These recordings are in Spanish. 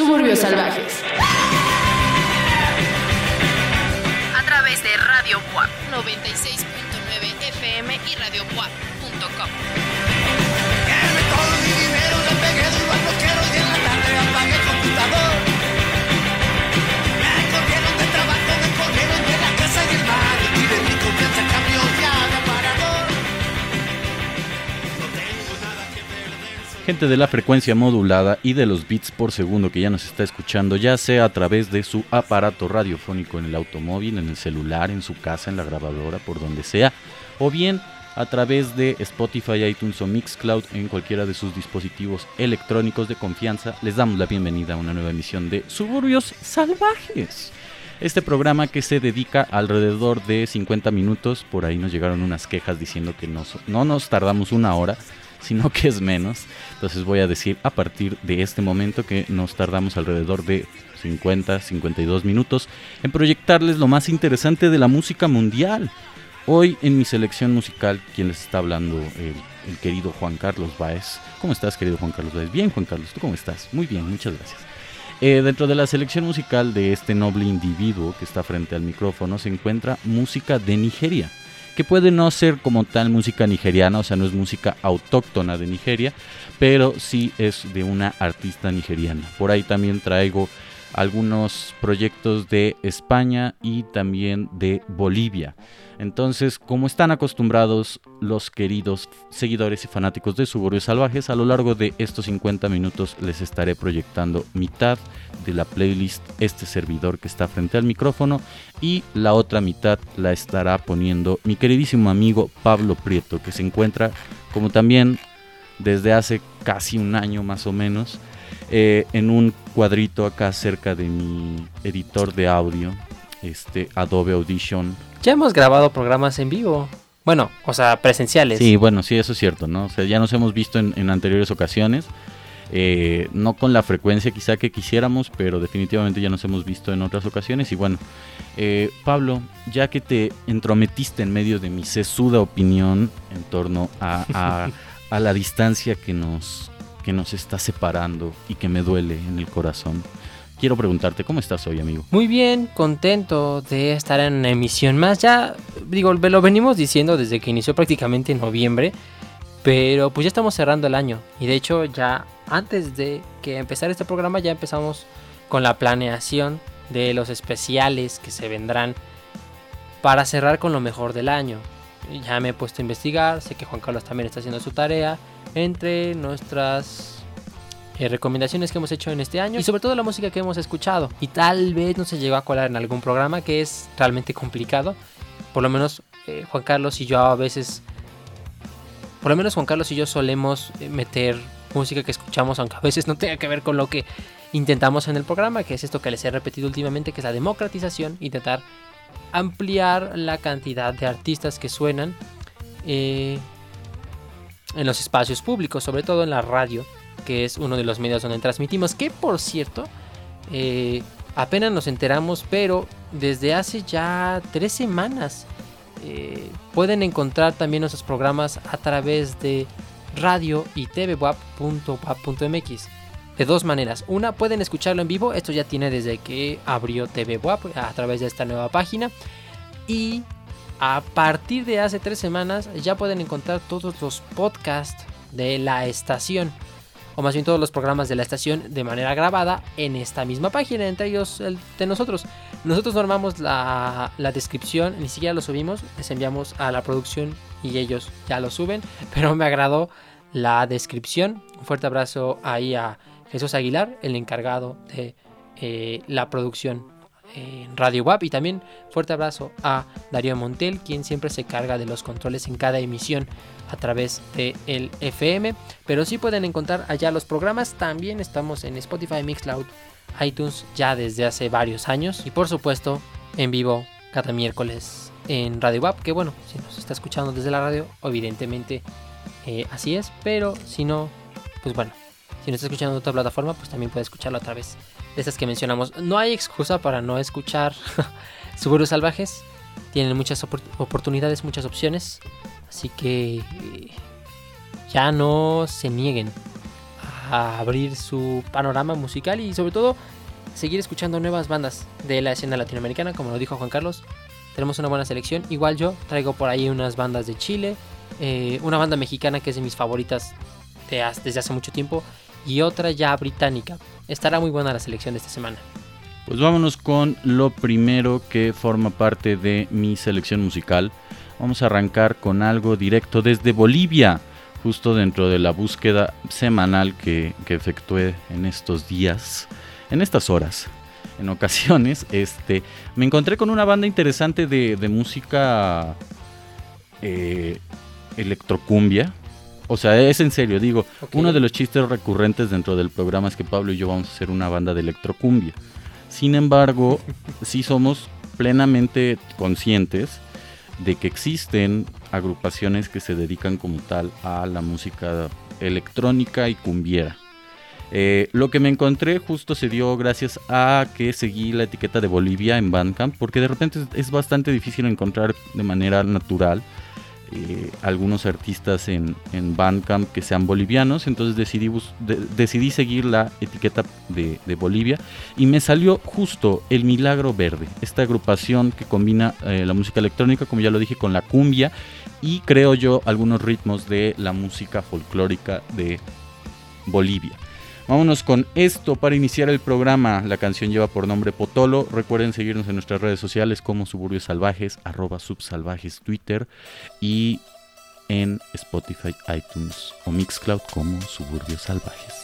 Suburbios Salvajes. A través de Radio WAP 96.9 FM y radioWAP.com. De la frecuencia modulada y de los bits por segundo que ya nos está escuchando, ya sea a través de su aparato radiofónico en el automóvil, en el celular, en su casa, en la grabadora, por donde sea, o bien a través de Spotify, iTunes o Mixcloud en cualquiera de sus dispositivos electrónicos de confianza, les damos la bienvenida a una nueva emisión de Suburbios Salvajes. Este programa que se dedica alrededor de 50 minutos, por ahí nos llegaron unas quejas diciendo que no, no nos tardamos una hora, sino que es menos. Entonces voy a decir a partir de este momento que nos tardamos alrededor de 50, 52 minutos en proyectarles lo más interesante de la música mundial. Hoy en mi selección musical, quien les está hablando, el, querido Juan Carlos Baez. ¿Cómo estás, querido Juan Carlos Baez? Bien, Juan Carlos, ¿tú cómo estás? Muy bien, muchas gracias. Eh, dentro de la selección musical de este noble individuo que está frente al micrófono se encuentra música de Nigeria, que puede no ser como tal música nigeriana, o sea, no es música autóctona de Nigeria, pero sí es de una artista nigeriana. Por ahí también traigo algunos proyectos de España y también de Bolivia. Entonces, como están acostumbrados los queridos seguidores y fanáticos de Suburbios Salvajes, a lo largo de estos 50 minutos les estaré proyectando mitad de la playlist este servidor que está frente al micrófono y la otra mitad la estará poniendo mi queridísimo amigo Pablo Prieto, que se encuentra como también desde hace casi un año más o menos eh, en un cuadrito acá cerca de mi editor de audio, este Adobe Audition Ya hemos grabado programas en vivo. Bueno, o sea, presenciales. Sí, bueno, sí, eso es cierto, ¿no? O sea, ya nos hemos visto en, en anteriores ocasiones, eh, no con la frecuencia quizá que quisiéramos, pero definitivamente ya nos hemos visto en otras ocasiones. Y bueno, eh, Pablo, ya que te entrometiste en medio de mi sesuda opinión en torno a, a- a la distancia que nos, que nos está separando y que me duele en el corazón, quiero preguntarte, ¿cómo estás hoy, amigo? Muy bien, contento de estar en una emisión más. Ya, digo, lo venimos diciendo desde que inició prácticamente en noviembre. Pero pues ya estamos cerrando el año. Y de hecho ya antes de que empezar este programa ya empezamos con la planeación de los especiales que se vendrán para cerrar con lo mejor del año. Ya me he puesto a investigar, sé que Juan Carlos también está haciendo su tarea entre nuestras eh, recomendaciones que hemos hecho en este año y sobre todo la música que hemos escuchado. Y tal vez no se llegó a colar en algún programa que es realmente complicado. Por lo menos eh, Juan Carlos y yo a veces... Por lo menos Juan Carlos y yo solemos eh, meter música que escuchamos, aunque a veces no tenga que ver con lo que intentamos en el programa, que es esto que les he repetido últimamente, que es la democratización, intentar ampliar la cantidad de artistas que suenan eh, en los espacios públicos, sobre todo en la radio, que es uno de los medios donde transmitimos, que por cierto, eh, apenas nos enteramos, pero desde hace ya tres semanas eh, pueden encontrar también nuestros programas a través de radio y tvwap.wap.mx. De dos maneras. Una, pueden escucharlo en vivo. Esto ya tiene desde que abrió TV WAP a través de esta nueva página. Y a partir de hace tres semanas ya pueden encontrar todos los podcasts de la estación. O más bien todos los programas de la estación de manera grabada en esta misma página. Entre ellos el de nosotros. Nosotros normamos la, la descripción. Ni siquiera lo subimos. Les enviamos a la producción y ellos ya lo suben. Pero me agradó la descripción. Un fuerte abrazo ahí a Jesús Aguilar, el encargado de eh, la producción en Radio WAP. Y también fuerte abrazo a Darío Montel, quien siempre se carga de los controles en cada emisión a través de FM. Pero sí pueden encontrar allá los programas. También estamos en Spotify, Mixcloud, iTunes ya desde hace varios años. Y por supuesto, en vivo cada miércoles en Radio WAP. Que bueno, si nos está escuchando desde la radio, evidentemente eh, así es. Pero si no, pues bueno. Si no está escuchando en otra plataforma, pues también puede escucharlo a través estas que mencionamos. No hay excusa para no escuchar Suburbios Salvajes. Tienen muchas opor- oportunidades, muchas opciones. Así que eh, ya no se nieguen a abrir su panorama musical y sobre todo seguir escuchando nuevas bandas de la escena latinoamericana, como lo dijo Juan Carlos. Tenemos una buena selección. Igual yo traigo por ahí unas bandas de Chile, eh, una banda mexicana que es de mis favoritas de desde hace mucho tiempo y otra ya británica. Estará muy buena la selección de esta semana. Pues vámonos con lo primero que forma parte de mi selección musical. Vamos a arrancar con algo directo desde Bolivia, justo dentro de la búsqueda semanal que, que efectué en estos días, en estas horas. En ocasiones, este, me encontré con una banda interesante de, de música eh, electrocumbia. O sea, es en serio, digo, uno de los chistes recurrentes dentro del programa es que Pablo y yo vamos a hacer una banda de electrocumbia. Sin embargo, sí somos plenamente conscientes de que existen agrupaciones que se dedican como tal a la música electrónica y cumbiera. Eh, lo que me encontré justo se dio gracias a que seguí la etiqueta de Bolivia en Bandcamp, porque de repente es bastante difícil encontrar de manera natural eh, algunos artistas en, en Bandcamp que sean bolivianos, entonces decidí, decidí seguir la etiqueta de, de Bolivia y me salió justo El Milagro Verde, esta agrupación que combina eh, la música electrónica, como ya lo dije, con la cumbia y creo yo algunos ritmos de la música folclórica de Bolivia. Vámonos con esto para iniciar el programa. La canción lleva por nombre Potolo. Recuerden seguirnos en nuestras redes sociales como Suburbios Salvajes, arroba subsalvajes Twitter y en Spotify, iTunes o Mixcloud como Suburbios Salvajes.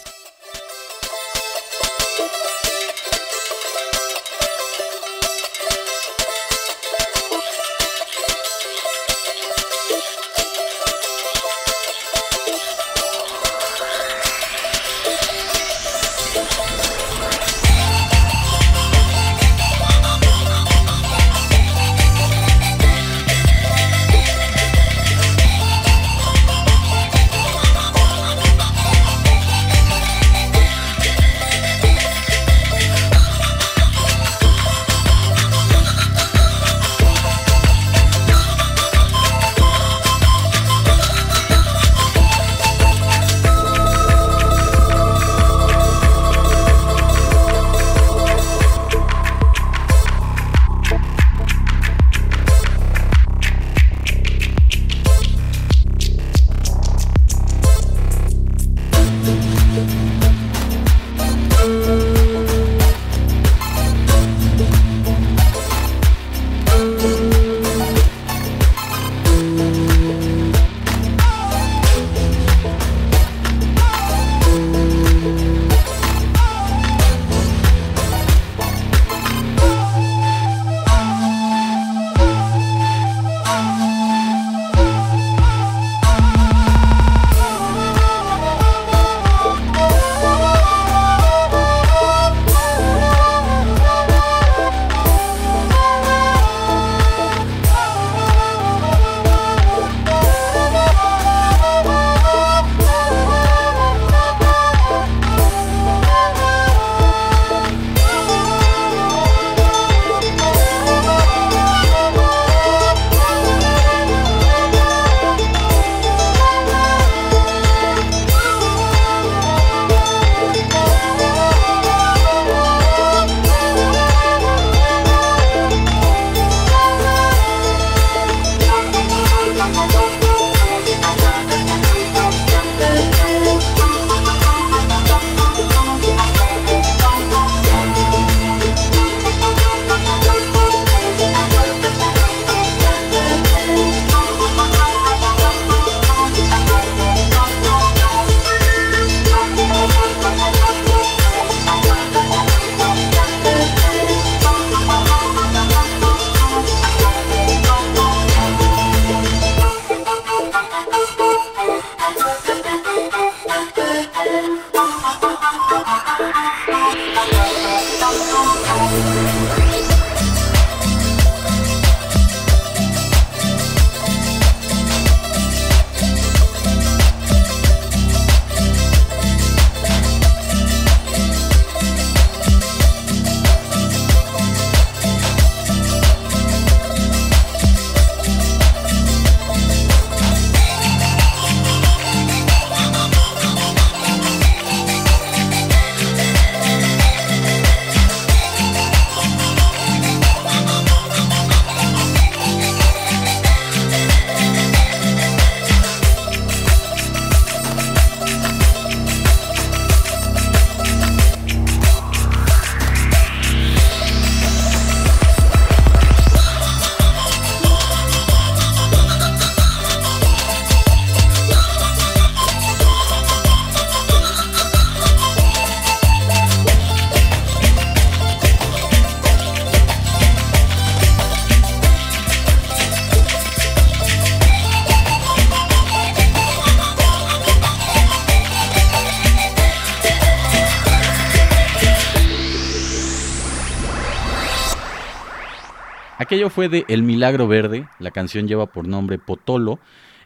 Fue de El Milagro Verde. La canción lleva por nombre Potolo,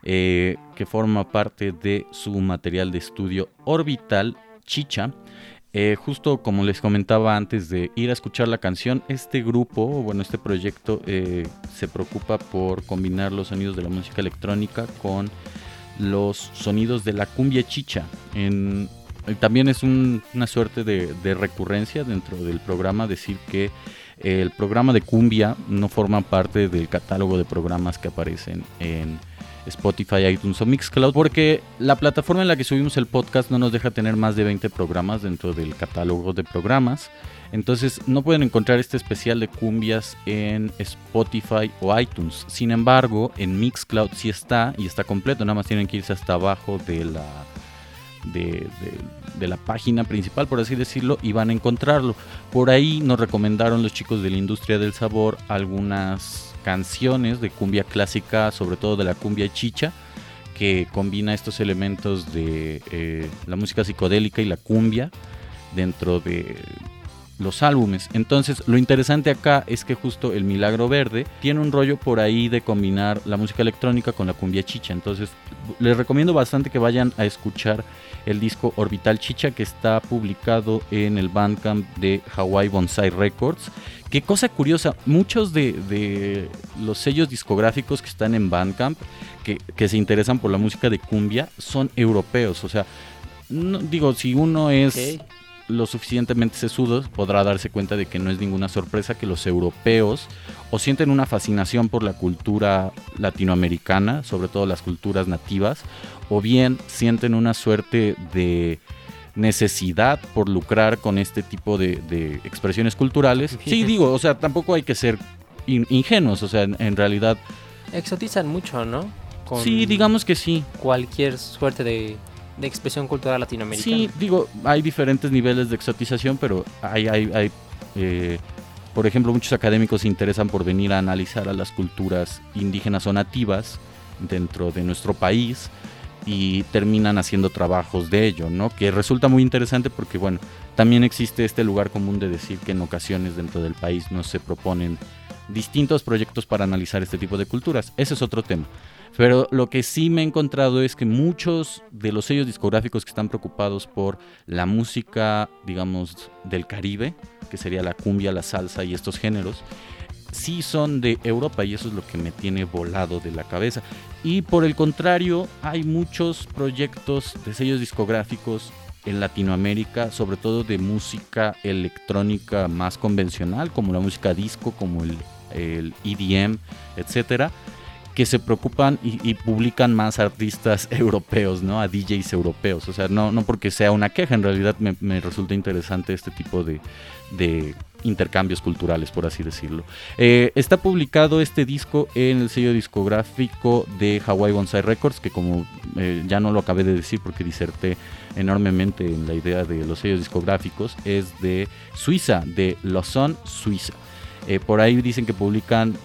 eh, que forma parte de su material de estudio Orbital Chicha. Eh, justo como les comentaba antes de ir a escuchar la canción, este grupo, bueno, este proyecto eh, se preocupa por combinar los sonidos de la música electrónica con los sonidos de la cumbia chicha. También es un- una suerte de recurrencia dentro del programa decir que el programa de cumbia no forma parte del catálogo de programas que aparecen en Spotify, iTunes o Mixcloud, porque la plataforma en la que subimos el podcast no nos deja tener más de 20 programas dentro del catálogo de programas. Entonces no pueden encontrar este especial de cumbias en Spotify o iTunes. Sin embargo, en Mixcloud sí está y está completo. Nada más tienen que irse hasta abajo de la, de, la página principal, por así decirlo, y van a encontrarlo. Por ahí nos recomendaron los chicos de la industria del sabor algunas canciones de cumbia clásica, sobre todo de la cumbia chicha, que combina estos elementos de eh, la música psicodélica y la cumbia dentro de los álbumes. Entonces, lo interesante acá es que justo el Milagro Verde tiene un rollo por ahí de combinar la música electrónica con la cumbia chicha. Entonces, les recomiendo bastante que vayan a escuchar el disco Orbital Chicha que está publicado en el Bandcamp de Hawaii Bonsai Records. Qué cosa curiosa, muchos de, los sellos discográficos que están en Bandcamp, que, se interesan por la música de cumbia, son europeos. O sea, no- digo, si uno es. Lo suficientemente sesudo, podrá darse cuenta de que no es ninguna sorpresa que los europeos o sienten una fascinación por la cultura latinoamericana, sobre todo las culturas nativas, o bien sienten una suerte de necesidad por lucrar con este tipo de, de expresiones culturales. Sí, digo, o sea, tampoco hay que ser in- ingenuos, o sea, en, en realidad, Exotizan mucho, ¿no? Con sí, digamos que sí. Cualquier suerte de, de expresión cultural latinoamericana. Sí, digo, hay diferentes niveles de exotización, pero hay, hay, hay, eh, por ejemplo, muchos académicos se interesan por venir a analizar a las culturas indígenas o nativas dentro de nuestro país y terminan haciendo trabajos de ello, ¿no? Que resulta muy interesante porque, bueno, también existe este lugar común de decir que en ocasiones dentro del país no se proponen distintos proyectos para analizar este tipo de culturas. Ese es otro tema. Pero lo que sí me he encontrado es que muchos de los sellos discográficos que están preocupados por la música, digamos, del Caribe, que sería la cumbia, la salsa y estos géneros, sí son de Europa y eso es lo que me tiene volado de la cabeza. Y por el contrario, hay muchos proyectos de sellos discográficos en Latinoamérica, sobre todo de música electrónica más convencional, como la música disco, como el, el EDM, etcétera, que se preocupan y, publican más artistas europeos, ¿no? A DJs europeos. O sea, no, no porque sea una queja, en realidad me, me resulta interesante este tipo de, de intercambios culturales, por así decirlo. Eh, está publicado este disco en el sello discográfico de Hawaii Bonsai Records, que como eh, ya no lo acabé de decir porque diserté enormemente en la idea de los sellos discográficos, es de Suiza, de Lausanne, Suiza. Eh, por ahí dicen que publican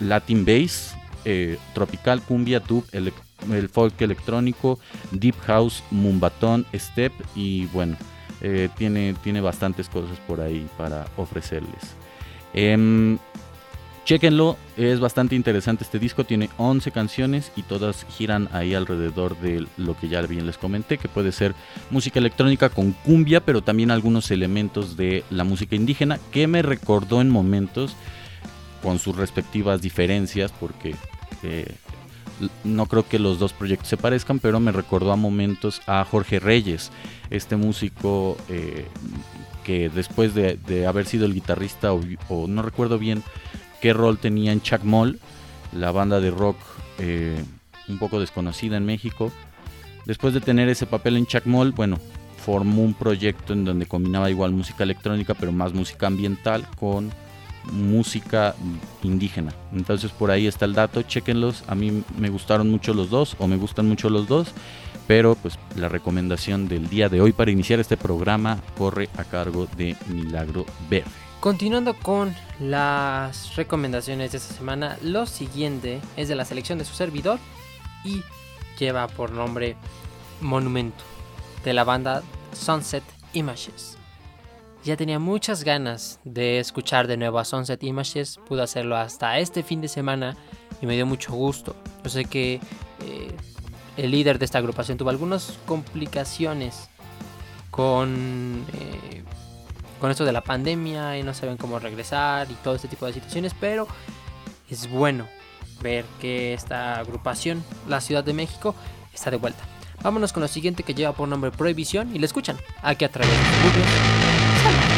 Latin Bass, eh, Tropical, Cumbia, Dub, ele- el folk electrónico, Deep House, Mumbatón, Step y bueno, eh, tiene, tiene bastantes cosas por ahí para ofrecerles. Em, Chequenlo, es bastante interesante este disco, tiene 11 canciones y todas giran ahí alrededor de lo que ya bien les comenté, que puede ser música electrónica con cumbia, pero también algunos elementos de la música indígena, que me recordó en momentos con sus respectivas diferencias, porque no creo que los dos proyectos se parezcan, pero me recordó a momentos a Jorge Reyes, este músico eh, que después de, haber sido el guitarrista, o, no recuerdo bien qué rol tenía en Chacmol, la banda de rock eh, un poco desconocida en México, después de tener ese papel en Chacmol, bueno, formó un proyecto en donde combinaba igual música electrónica, pero más música ambiental con música indígena. Entonces por ahí está el dato, chequenlos. A mí me gustaron mucho los dos o me gustan mucho los dos, pero pues la recomendación del día de hoy para iniciar este programa corre a cargo de Milagro Verde. Continuando con las recomendaciones de esta semana, lo siguiente es de la selección de su servidor y lleva por nombre Monumento de la banda Sunset Images. Ya tenía muchas ganas de escuchar de nuevo a Sunset Images. Pude hacerlo hasta este fin de semana y me dio mucho gusto. Yo sé que eh, el líder de esta agrupación tuvo algunas complicaciones con, eh, con esto de la pandemia y no saben cómo regresar y todo este tipo de situaciones, pero es bueno ver que esta agrupación, la Ciudad de México, está de vuelta. Vámonos con lo siguiente que lleva por nombre Prohibición y le escuchan aquí a través de Google. Prohibición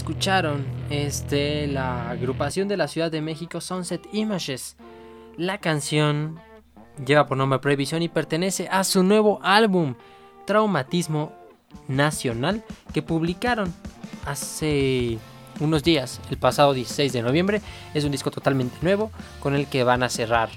escucharon es de la agrupación de la Ciudad de México Sunset Images. La canción lleva por nombre Previsión y pertenece a su nuevo álbum Traumatismo Nacional que publicaron hace unos días, el pasado 16 de noviembre. Es un disco totalmente nuevo con el que van a cerrar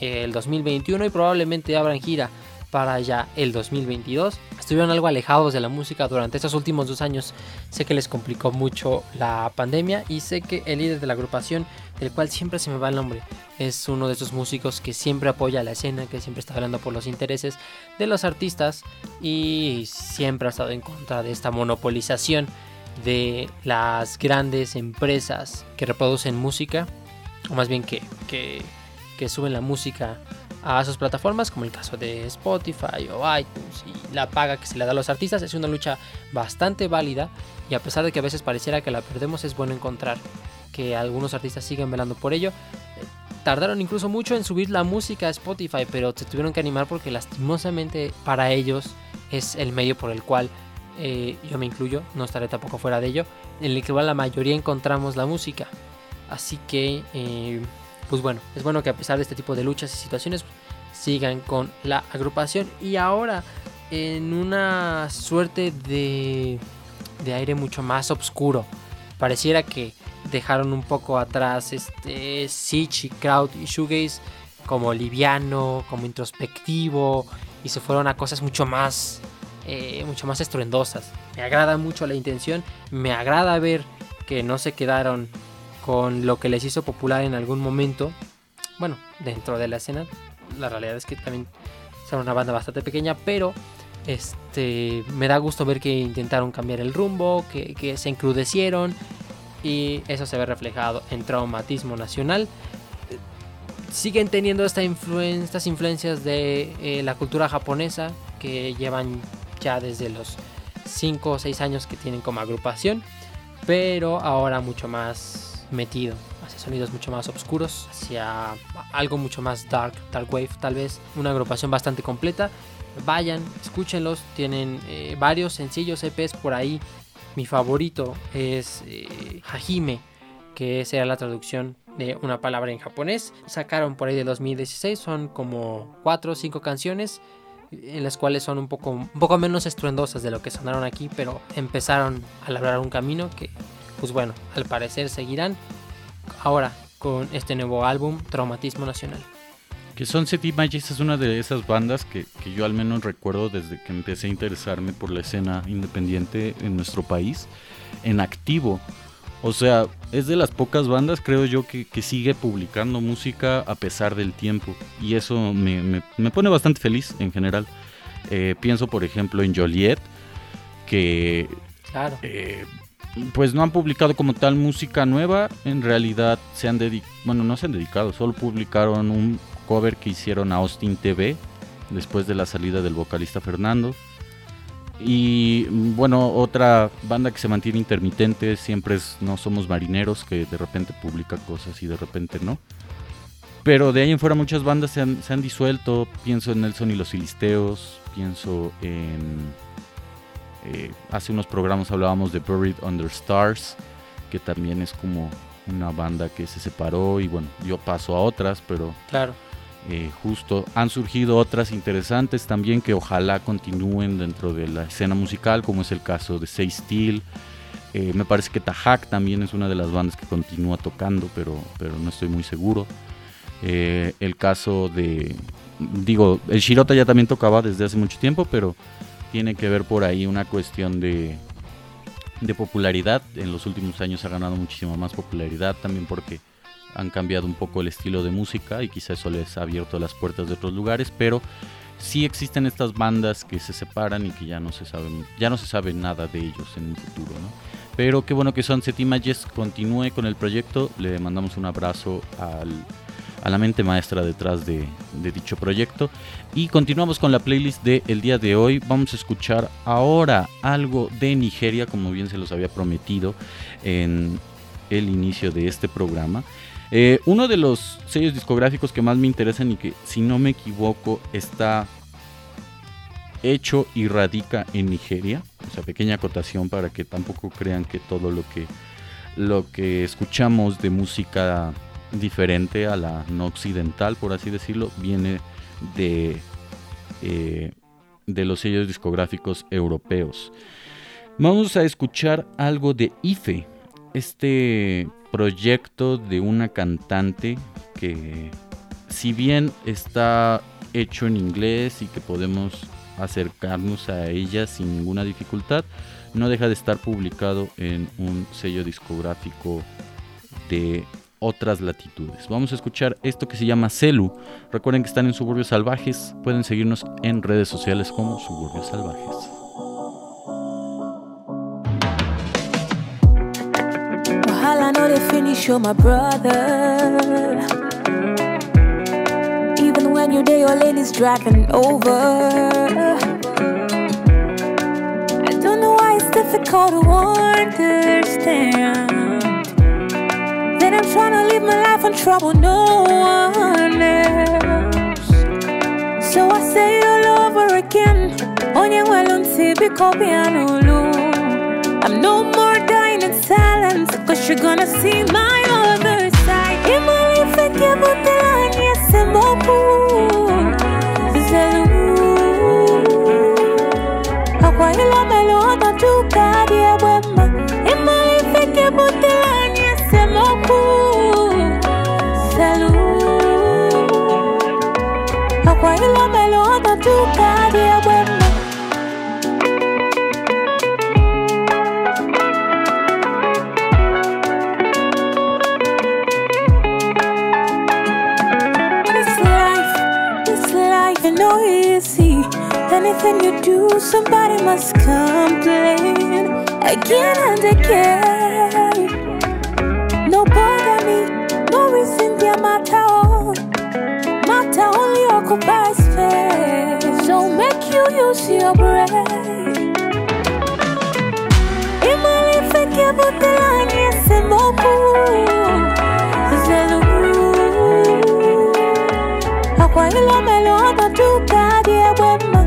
el 2021 y probablemente abran gira para ya el 2022. Estuvieron algo alejados de la música durante estos últimos dos años. Sé que les complicó mucho la pandemia y sé que el líder de la agrupación, del cual siempre se me va el nombre, es uno de esos músicos que siempre apoya la escena, que siempre está hablando por los intereses de los artistas y siempre ha estado en contra de esta monopolización de las grandes empresas que reproducen música, o más bien que, que, que suben la música a sus plataformas, como el caso de Spotify o iTunes, y la paga que se le da a los artistas es una lucha bastante válida y a pesar de que a veces pareciera que la perdemos, es bueno encontrar que algunos artistas siguen velando por ello. Tardaron incluso mucho en subir la música a Spotify, pero se tuvieron que animar porque lastimosamente para ellos es el medio por el cual eh, yo me incluyo, no estaré tampoco fuera de ello, en el que la mayoría encontramos la música. Así que, eh, pues bueno, es bueno que a pesar de este tipo de luchas y situaciones sigan con la agrupación y ahora en una suerte de, de aire mucho más oscuro. Pareciera que dejaron un poco atrás este Sitch y Crowd y Shoegaze como liviano, como introspectivo y se fueron a cosas mucho más eh, mucho más estruendosas. Me agrada mucho la intención, me agrada ver que no se quedaron con lo que les hizo popular en algún momento. Bueno, dentro de la escena, la realidad es que también son una banda bastante pequeña, pero este me da gusto ver que intentaron cambiar el rumbo, que, que se encrudecieron y eso se ve reflejado en Traumatismo Nacional. Siguen teniendo esta estas influencias de eh, la cultura japonesa que llevan ya desde los 5 o 6 años que tienen como agrupación, pero ahora mucho más metido hacia sonidos mucho más oscuros, hacia algo mucho más dark, dark wave tal vez, una agrupación bastante completa. Vayan, escúchenlos, tienen eh, varios sencillos EPs por ahí. Mi favorito es eh, Hajime, que será la traducción de una palabra en japonés. Sacaron por ahí de 2016, son como 4 o 5 canciones en las cuales son un poco, un poco menos estruendosas de lo que sonaron aquí, pero empezaron a labrar un camino que, pues bueno, al parecer seguirán ahora con este nuevo álbum, Traumatismo Nacional. Que Sunset Images es una de esas bandas que, que, yo al menos recuerdo desde que empecé a interesarme por la escena independiente en nuestro país, en activo. O sea, es de las pocas bandas, creo yo, que, que sigue publicando música a pesar del tiempo. Y eso me, me, me pone bastante feliz en general. Eh, pienso, por ejemplo, en Joliet, que... Claro. Eh, pues no han publicado como tal música nueva. En realidad se han dedicado... Bueno, no se han dedicado, solo publicaron un cover que hicieron a Austin TV después de la salida del vocalista Fernando. Y bueno, otra banda que se mantiene intermitente siempre es No Somos Marineros, que de repente publica cosas y de repente no. Pero de ahí en fuera muchas bandas se han, se han disuelto. Pienso en Nelson y los Filisteos, pienso en... Eh, hace unos programas hablábamos de Buried Under Stars, que también es como una banda que se separó y bueno, yo paso a otras, pero... Claro. Eh, justo han surgido otras interesantes también que ojalá continúen dentro de la escena musical, como es el caso de Say Steel. Eh, me parece que Tajak también es una de las bandas que continúa tocando, pero, pero no estoy muy seguro. Eh, el caso de, digo, el Shirota ya también tocaba desde hace mucho tiempo, pero tiene que ver por ahí una cuestión de, de popularidad. En los últimos años ha ganado muchísima más popularidad también porque han cambiado un poco el estilo de música y quizá eso les ha abierto las puertas de otros lugares, pero sí existen estas bandas que se separan y que ya no se saben, ya no se sabe nada de ellos en un futuro, ¿no? Pero qué bueno que Sunset Images continúe con el proyecto, le mandamos un abrazo al, a la mente maestra detrás de, de, dicho proyecto y continuamos con la playlist de el día de hoy, vamos a escuchar ahora algo de Nigeria, como bien se los había prometido en el inicio de este programa. Eh, uno de los sellos discográficos que más me interesan y que, si no me equivoco, está hecho y radica en Nigeria. O sea, pequeña acotación para que tampoco crean que todo lo que lo que escuchamos de música diferente a la no occidental, por así decirlo, viene de, eh, de los sellos discográficos europeos. Vamos a escuchar algo de IFE, este proyecto de una cantante que si bien está hecho en inglés y que podemos acercarnos a ella sin ninguna dificultad, no deja de estar publicado en un sello discográfico de otras latitudes. Vamos a escuchar esto que se llama Celu. Recuerden que están en Suburbios Salvajes. Pueden seguirnos en redes sociales como Suburbios Salvajes. Wahala no dey finish, you're my brother. Even when your day your lane is dragging over. I don't know why it's difficult to understand. I'm trying to live my life on trouble, no one else. So I say all over again. Onye biko piano I'm no more dying in silence, cause you're gonna see my other side. Botelani ese mopu. Zelu. Akwa ilo Anything you do, somebody must complain again and again. No bother me, no reason there matter all. Matter only occupies space. So make you use your brain. Imali feke botelani ese moku. Zelu. Akwa ilo melo ona tuka die wema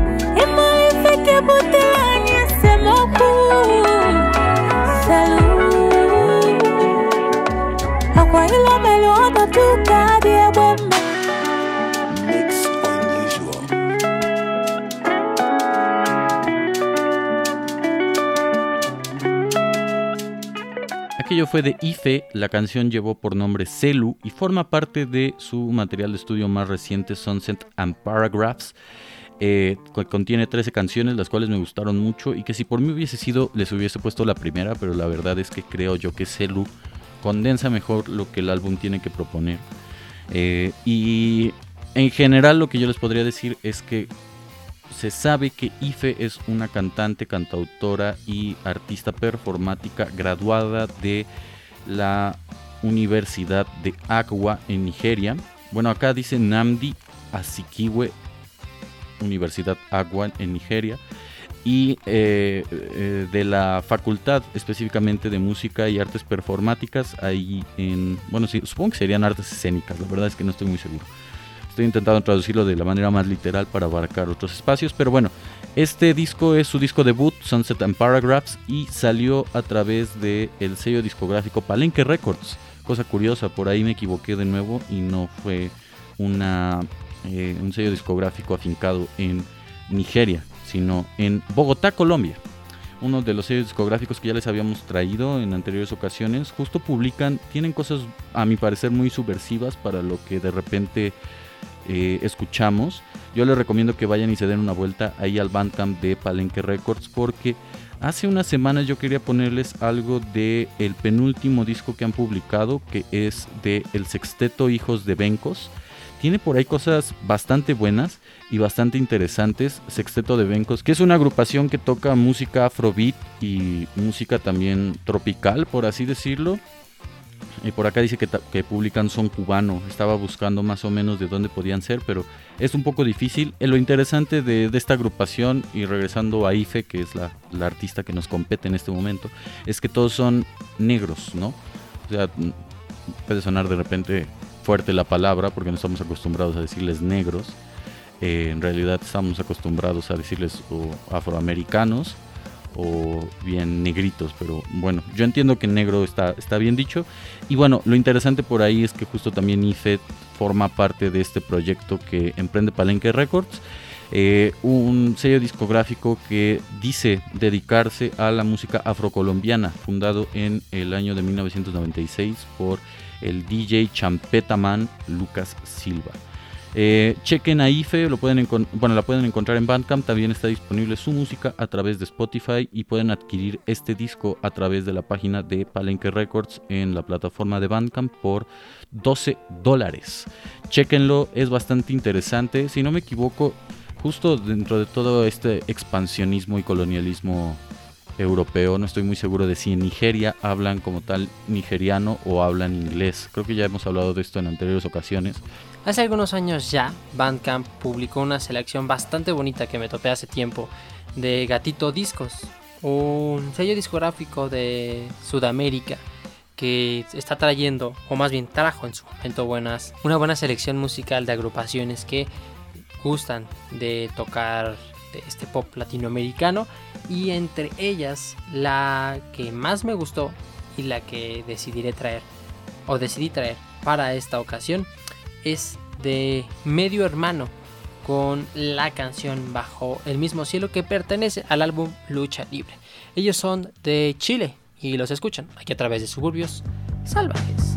Aquello fue de IFE, la canción llevó por nombre Celu y forma parte de su material de estudio más reciente Sunset and Paragraphs. Eh, co- contiene 13 canciones, las cuales me gustaron mucho y que si por mí hubiese sido, les hubiese puesto la primera, pero la verdad es que creo yo que Celu condensa mejor lo que el álbum tiene que proponer. Eh, y en general lo que yo les podría decir es que se sabe que Ife es una cantante, cantautora y artista performática graduada de la Universidad de Agua en Nigeria. Bueno, acá dice Namdi Azikiwe, Universidad Agua en Nigeria. Y eh, eh, de la facultad específicamente de música y artes performáticas, ahí en, bueno, sí, supongo que serían artes escénicas, la verdad es que no estoy muy seguro. Estoy intentando traducirlo de la manera más literal para abarcar otros espacios, pero bueno, este disco es su disco debut, Sunset and Paragraphs, y salió a través del el sello discográfico Palenque Records. Cosa curiosa, por ahí me equivoqué de nuevo y no fue una, eh, un sello discográfico afincado en Nigeria, sino en Bogotá, Colombia. Uno de los sellos discográficos que ya les habíamos traído en anteriores ocasiones, justo publican, tienen cosas a mi parecer muy subversivas para lo que de repente eh, escuchamos. Yo les recomiendo que vayan y se den una vuelta ahí al Bandcamp de Palenque Records porque hace unas semanas yo quería ponerles algo de el penúltimo disco que han publicado que es de El Sexteto Hijos de Bencos. Tiene por ahí cosas bastante buenas y bastante interesantes. Sexteto de Bencos, que es una agrupación que toca música afrobeat y música también tropical, por así decirlo. Y por acá dice que, que publican son cubano. Estaba buscando más o menos de dónde podían ser, pero es un poco difícil. Eh, lo interesante de, de esta agrupación, y regresando a Ife, que es la, la artista que nos compete en este momento, es que todos son negros, ¿no? O sea, puede sonar de repente fuerte la palabra porque no estamos acostumbrados a decirles negros. Eh, en realidad estamos acostumbrados a decirles afroamericanos o bien negritos, pero bueno, yo entiendo que negro está, está bien dicho. Y bueno, lo interesante por ahí es que justo también IFE forma parte de este proyecto que emprende Palenque Records. eh, un sello discográfico que dice dedicarse a la música afrocolombiana, fundado en el año de 1996 por el DJ Champetaman Lucas Silva. Eh, chequen a IFE, lo pueden bueno, la pueden encontrar en Bandcamp, también está disponible su música a través de Spotify y pueden adquirir este disco a través de la página de Palenque Records en la plataforma de Bandcamp por 12 dólares. Chequenlo, es bastante interesante. Si no me equivoco, justo dentro de todo este expansionismo y colonialismo europeo, no estoy muy seguro de si en Nigeria hablan como tal nigeriano o hablan inglés. Creo que ya hemos hablado de esto en anteriores ocasiones. Hace algunos años ya, Bandcamp publicó una selección bastante bonita que me topé hace tiempo de Gatito Discos, un sello discográfico de Sudamérica que está trayendo, o más bien trajo en su momento buenas, una buena selección musical de agrupaciones que gustan de tocar este pop latinoamericano y entre ellas la que más me gustó y la que decidiré traer o decidí traer para esta ocasión es de Medio Hermano con la canción Bajo el mismo cielo que pertenece al álbum Lucha Libre. Ellos son de Chile y los escuchan aquí a través de suburbios salvajes.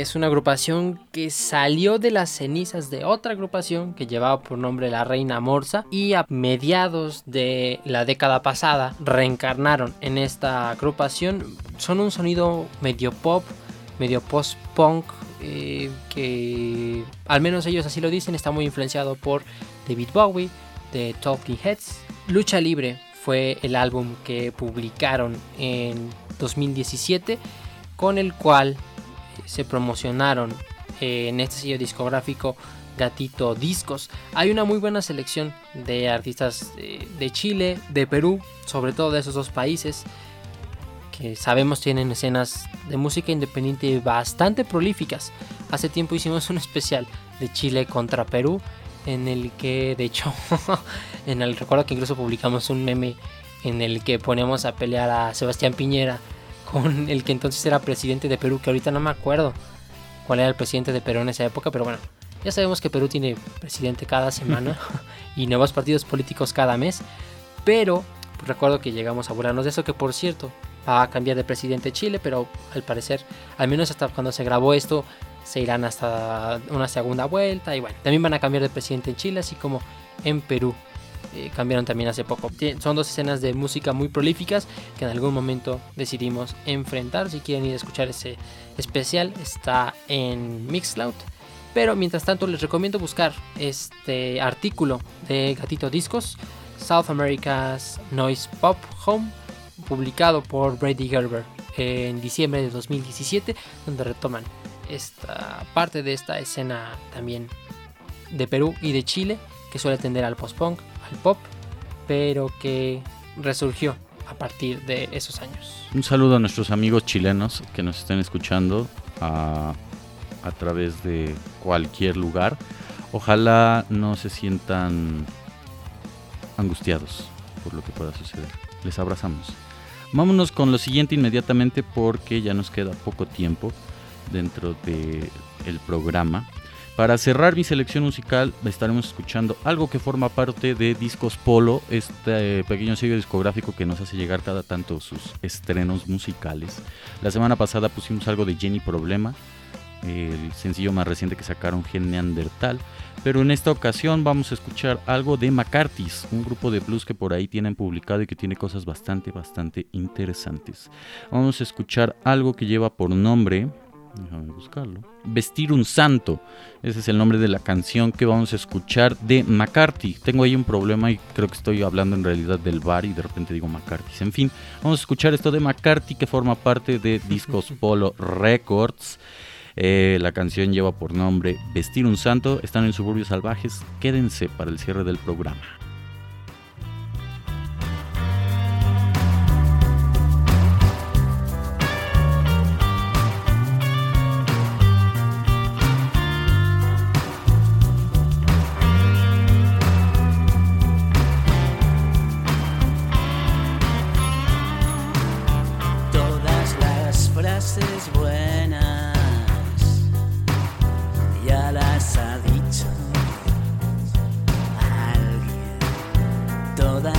Es una agrupación que salió de las cenizas de otra agrupación que llevaba por nombre La Reina Morsa y a mediados de la década pasada reencarnaron en esta agrupación. Son un sonido medio pop, medio post-punk, eh, que al menos ellos así lo dicen, está muy influenciado por David Bowie, de Talking Heads. Lucha Libre fue el álbum que publicaron en 2017 con el cual se promocionaron eh, en este sello discográfico Gatito Discos. Hay una muy buena selección de artistas eh, de Chile, de Perú, sobre todo de esos dos países que sabemos tienen escenas de música independiente bastante prolíficas. Hace tiempo hicimos un especial de Chile contra Perú en el que de hecho en el recuerdo que incluso publicamos un meme en el que ponemos a pelear a Sebastián Piñera con el que entonces era presidente de Perú, que ahorita no me acuerdo cuál era el presidente de Perú en esa época, pero bueno, ya sabemos que Perú tiene presidente cada semana y nuevos partidos políticos cada mes, pero pues, recuerdo que llegamos a burlarnos de eso, que por cierto va a cambiar de presidente Chile, pero al parecer, al menos hasta cuando se grabó esto, se irán hasta una segunda vuelta y bueno, también van a cambiar de presidente en Chile, así como en Perú. Eh, cambiaron también hace poco. Son dos escenas de música muy prolíficas que en algún momento decidimos enfrentar. Si quieren ir a escuchar ese especial, está en Mixcloud. Pero mientras tanto les recomiendo buscar este artículo de Gatito Discos, South America's Noise Pop Home, publicado por Brady Gerber en diciembre de 2017, donde retoman esta parte de esta escena también de Perú y de Chile, que suele tender al post-punk, al pop, pero que resurgió a partir de esos años. Un saludo a nuestros amigos chilenos que nos estén escuchando a, través de cualquier lugar. Ojalá no se sientan angustiados por lo que pueda suceder. Les abrazamos. Vámonos con lo siguiente inmediatamente porque ya nos queda poco tiempo dentro del el programa. Para cerrar mi selección musical estaremos escuchando algo que forma parte de Discos Polo, este pequeño sello discográfico que nos hace llegar cada tanto sus estrenos musicales. La semana pasada pusimos algo de Jenny Problema, el sencillo más reciente que sacaron Gen Neandertal, pero en esta ocasión vamos a escuchar algo de McCarthy's, un grupo de blues que por ahí tienen publicado y que tiene cosas bastante, bastante interesantes. Vamos a escuchar algo que lleva por nombre Déjame buscarlo. Vestir un santo. Ese es el nombre de la canción que vamos a escuchar de McCarthy. Tengo ahí un problema y creo que estoy hablando en realidad del bar y de repente digo McCarthy. En fin, vamos a escuchar esto de McCarthy que forma parte de Discos Polo Records. Eh, la canción lleva por nombre Vestir un santo. Están en Suburbios Salvajes. Quédense para el cierre del programa.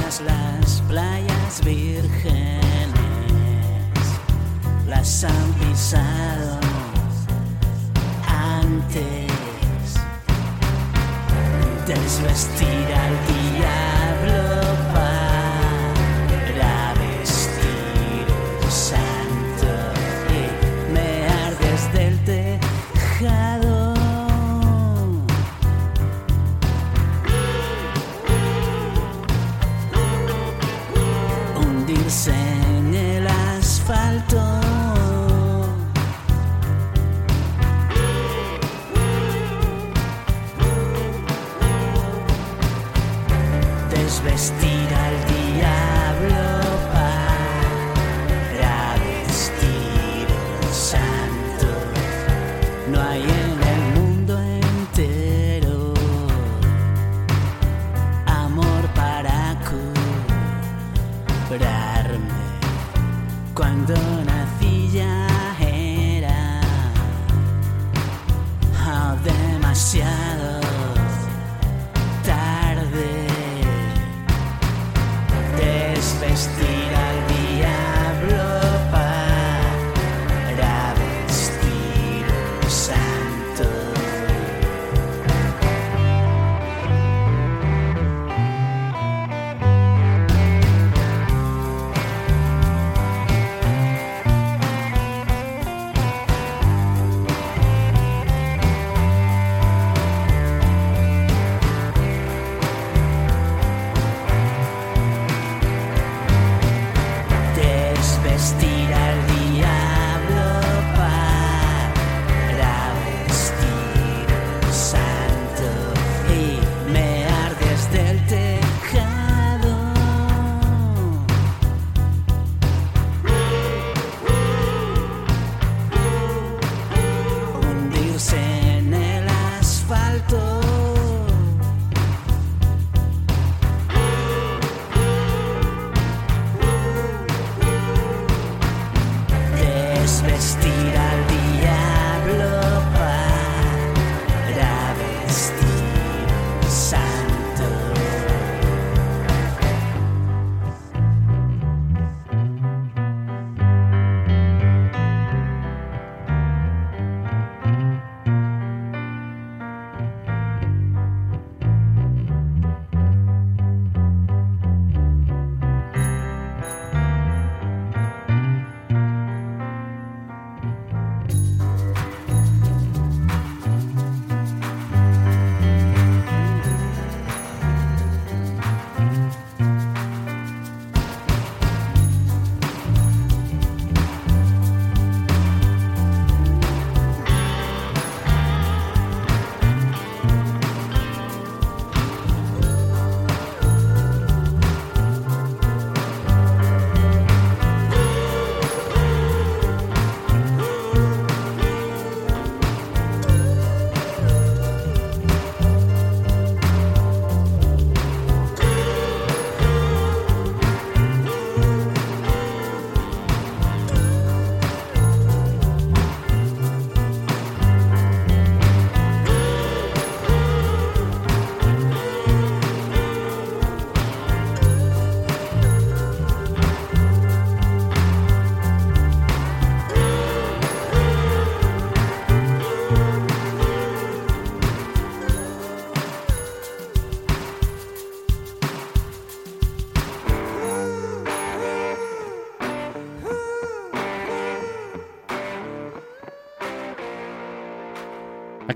Las playas vírgenes las han pisado antes. Desvestir al diablo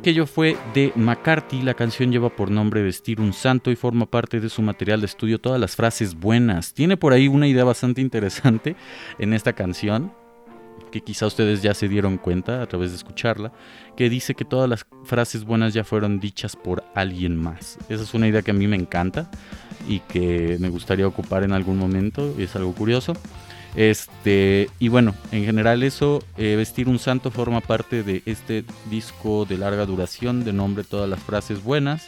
Aquello fue de McCarthy, la canción lleva por nombre Vestir un Santo y forma parte de su material de estudio Todas las frases buenas. Tiene por ahí una idea bastante interesante en esta canción, que quizá ustedes ya se dieron cuenta a través de escucharla, que dice que todas las frases buenas ya fueron dichas por alguien más. Esa es una idea que a mí me encanta y que me gustaría ocupar en algún momento, es algo curioso. Este, y bueno, en general eso, eh, Vestir un Santo forma parte de este disco de larga duración de nombre Todas las frases buenas.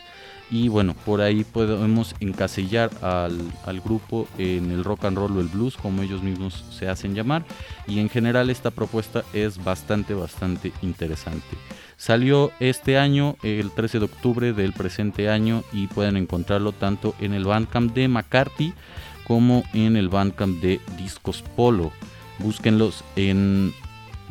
Y bueno, por ahí podemos encasillar al, al grupo en el rock and roll o el blues, como ellos mismos se hacen llamar. Y en general esta propuesta es bastante, bastante interesante. Salió este año, el 13 de octubre del presente año, y pueden encontrarlo tanto en el Bandcamp de McCarthy como en el Bandcamp de Discos Polo. Búsquenlos en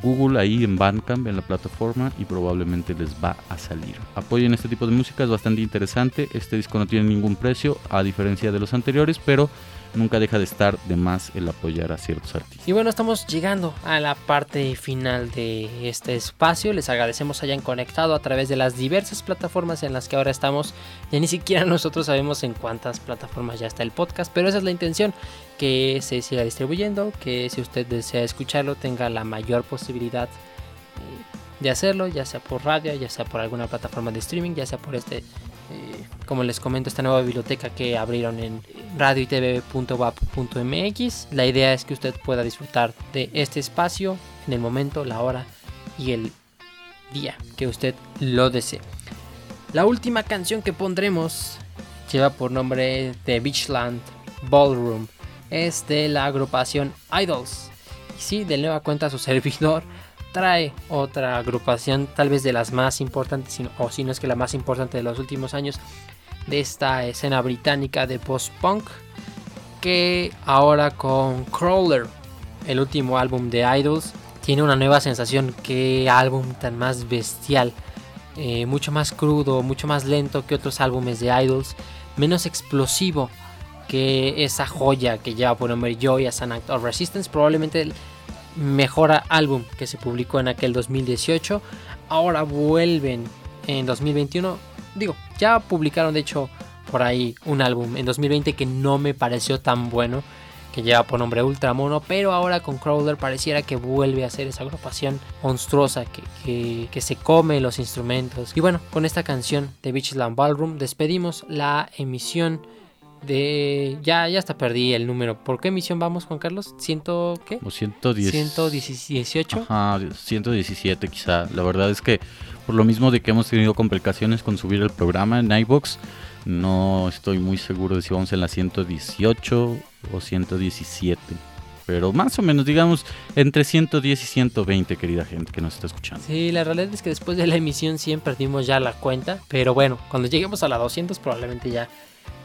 Google, ahí en Bandcamp, en la plataforma, y probablemente les va a salir. Apoyen este tipo de música, es bastante interesante. Este disco no tiene ningún precio, a diferencia de los anteriores, pero nunca deja de estar de más el apoyar a ciertos artistas. Y bueno, estamos llegando a la parte final de este espacio. Les agradecemos hayan conectado a través de las diversas plataformas en las que ahora estamos. Ya ni siquiera nosotros sabemos en cuántas plataformas ya está el podcast, pero esa es la intención, que se siga distribuyendo, que si usted desea escucharlo tenga la mayor posibilidad eh, de hacerlo, ya sea por radio, ya sea por alguna plataforma de streaming, ya sea por este, eh, como les comento, esta nueva biblioteca que abrieron en radio y tv.wap.mx. La idea es que usted pueda disfrutar de este espacio en el momento, la hora y el día que usted lo desee. La última canción que pondremos lleva por nombre The Beachland Ballroom. Es de la agrupación Idols. Y sí, de nueva cuenta su servidor trae otra agrupación, tal vez de las más importantes, o si no es que la más importante de los últimos años, de esta escena británica de post-punk, que ahora con Crawler, el último álbum de Idols, tiene una nueva sensación, qué álbum tan más bestial, eh, mucho más crudo, mucho más lento que otros álbumes de Idols, menos explosivo que esa joya que lleva por nombre Joy as an Act of Resistance, probablemente el mejor álbum que se publicó en aquel 2018. Ahora vuelven en 2021. Digo, ya publicaron de hecho por ahí un álbum en 2020 que no me pareció tan bueno, que lleva por nombre Ultramono, pero ahora con Crawler pareciera que vuelve a ser esa agrupación monstruosa que, que- que se come los instrumentos. Y bueno, con esta canción de Beachland Ballroom despedimos la emisión de... Ya, ya hasta perdí el número. ¿Por qué emisión vamos, Juan Carlos? ¿Ciento qué? O 110. 118. Ajá, 117 quizá. La verdad es que por lo mismo de que hemos tenido complicaciones con subir el programa en iBox, no estoy muy seguro de si vamos en la 118 o 117. Pero más o menos, digamos, entre 110 y 120, querida gente que nos está escuchando. Sí, la realidad es que después de la emisión 100 perdimos ya la cuenta. Pero bueno, cuando lleguemos a la 200 probablemente ya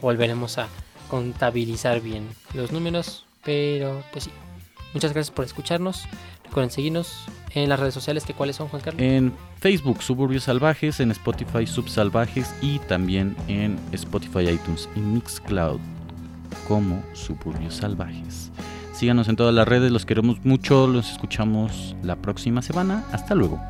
volveremos a contabilizar bien los números. Pero pues sí. Muchas gracias por escucharnos. Recuerden seguirnos en las redes sociales. que ¿Cuáles son, Juan Carlos? En Facebook, Suburbios Salvajes, en Spotify, Subsalvajes y también en Spotify, iTunes y Mixcloud como Suburbios Salvajes. Síganos en todas las redes, los queremos mucho, los escuchamos la próxima semana. Hasta luego.